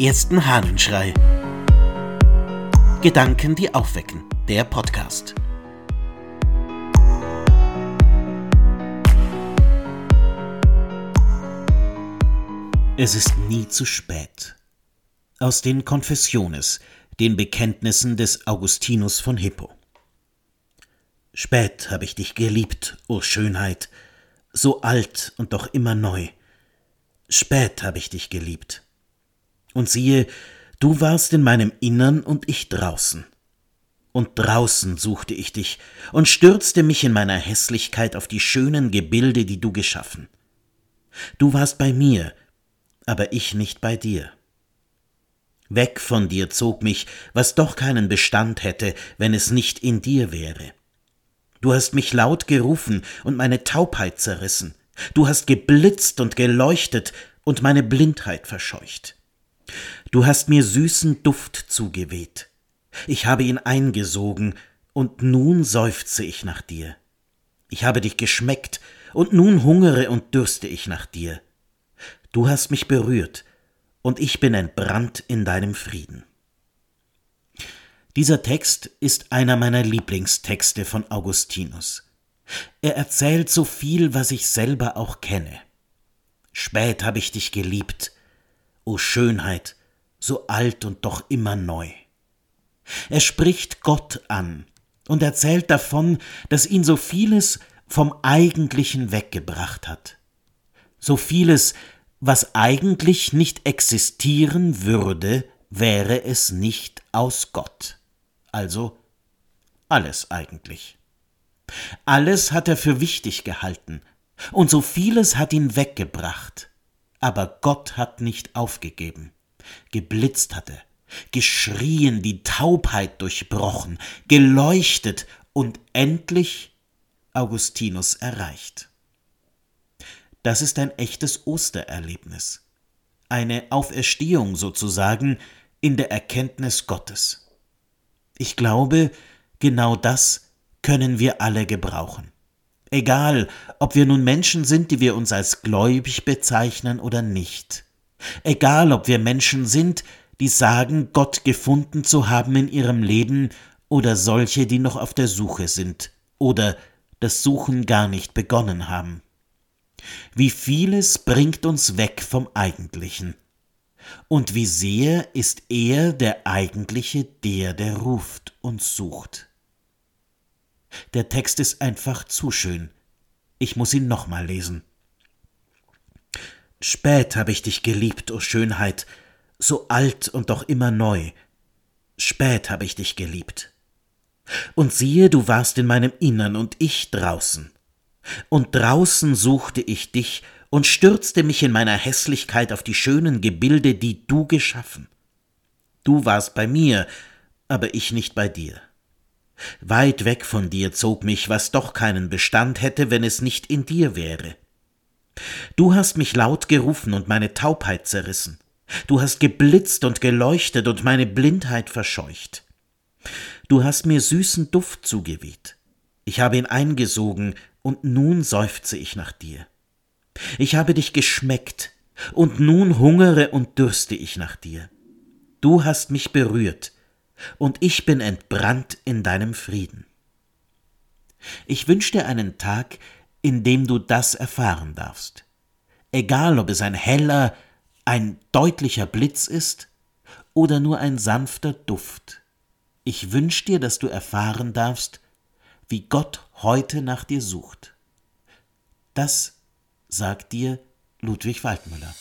ersten Hahnenschrei. Gedanken, die aufwecken. Der Podcast. Es ist nie zu spät. Aus den Confessiones, den Bekenntnissen des Augustinus von Hippo. Spät hab ich dich geliebt, o Schönheit, so alt und doch immer neu. Spät hab ich dich geliebt. Und siehe, du warst in meinem Innern und ich draußen. Und draußen suchte ich dich und stürzte mich in meiner Hässlichkeit auf die schönen Gebilde, die du geschaffen. Du warst bei mir, aber ich nicht bei dir. Weg von dir zog mich, was doch keinen Bestand hätte, wenn es nicht in dir wäre. Du hast mich laut gerufen und meine Taubheit zerrissen. Du hast geblitzt und geleuchtet und meine Blindheit verscheucht. Du hast mir süßen Duft zugeweht. Ich habe ihn eingesogen, und nun seufze ich nach dir. Ich habe dich geschmeckt, und nun hungere und dürste ich nach dir. Du hast mich berührt, und ich bin entbrannt in deinem Frieden. Dieser Text ist einer meiner Lieblingstexte von Augustinus. Er erzählt so viel, was ich selber auch kenne. Spät habe ich dich geliebt, o Schönheit, so alt und doch immer neu. Er spricht Gott an und erzählt davon, dass ihn so vieles vom Eigentlichen weggebracht hat. So vieles, was eigentlich nicht existieren würde, wäre es nicht aus Gott. Also alles eigentlich. Alles hat er für wichtig gehalten, und so vieles hat ihn weggebracht. Aber Gott hat nicht aufgegeben. Geblitzt hatte, geschrien, die Taubheit durchbrochen, geleuchtet und endlich Augustinus erreicht. Das ist ein echtes Ostererlebnis. Eine Auferstehung sozusagen in der Erkenntnis Gottes. Ich glaube, genau das können wir alle gebrauchen. Egal, ob wir nun Menschen sind, die wir uns als gläubig bezeichnen oder nicht. Egal, ob wir Menschen sind, die sagen, Gott gefunden zu haben in ihrem Leben, oder solche, die noch auf der Suche sind oder das Suchen gar nicht begonnen haben. Wie vieles bringt uns weg vom Eigentlichen und wie sehr ist er der eigentliche, der, der ruft und sucht. Der Text ist einfach zu schön. Ich muss ihn nochmal lesen. Spät habe ich dich geliebt, o oh Schönheit, so alt und doch immer neu. Spät habe ich dich geliebt. Und siehe, du warst in meinem Innern und ich draußen. Und draußen suchte ich dich und stürzte mich in meiner Hässlichkeit auf die schönen Gebilde, die du geschaffen. Du warst bei mir, aber ich nicht bei dir. Weit weg von dir zog mich, was doch keinen Bestand hätte, wenn es nicht in dir wäre. Du hast mich laut gerufen und meine Taubheit zerrissen. Du hast geblitzt und geleuchtet und meine Blindheit verscheucht. Du hast mir süßen Duft zugeweht. Ich habe ihn eingesogen, und nun seufze ich nach dir. Ich habe dich geschmeckt, und nun hungere und dürste ich nach dir. Du hast mich berührt, und ich bin entbrannt in deinem Frieden. Ich wünsche dir einen Tag, in dem du das erfahren darfst. Egal, ob es ein heller, ein deutlicher Blitz ist oder nur ein sanfter Duft. Ich wünsche dir, dass du erfahren darfst, wie Gott heute nach dir sucht. Das sagt dir Ludwig Waldmüller.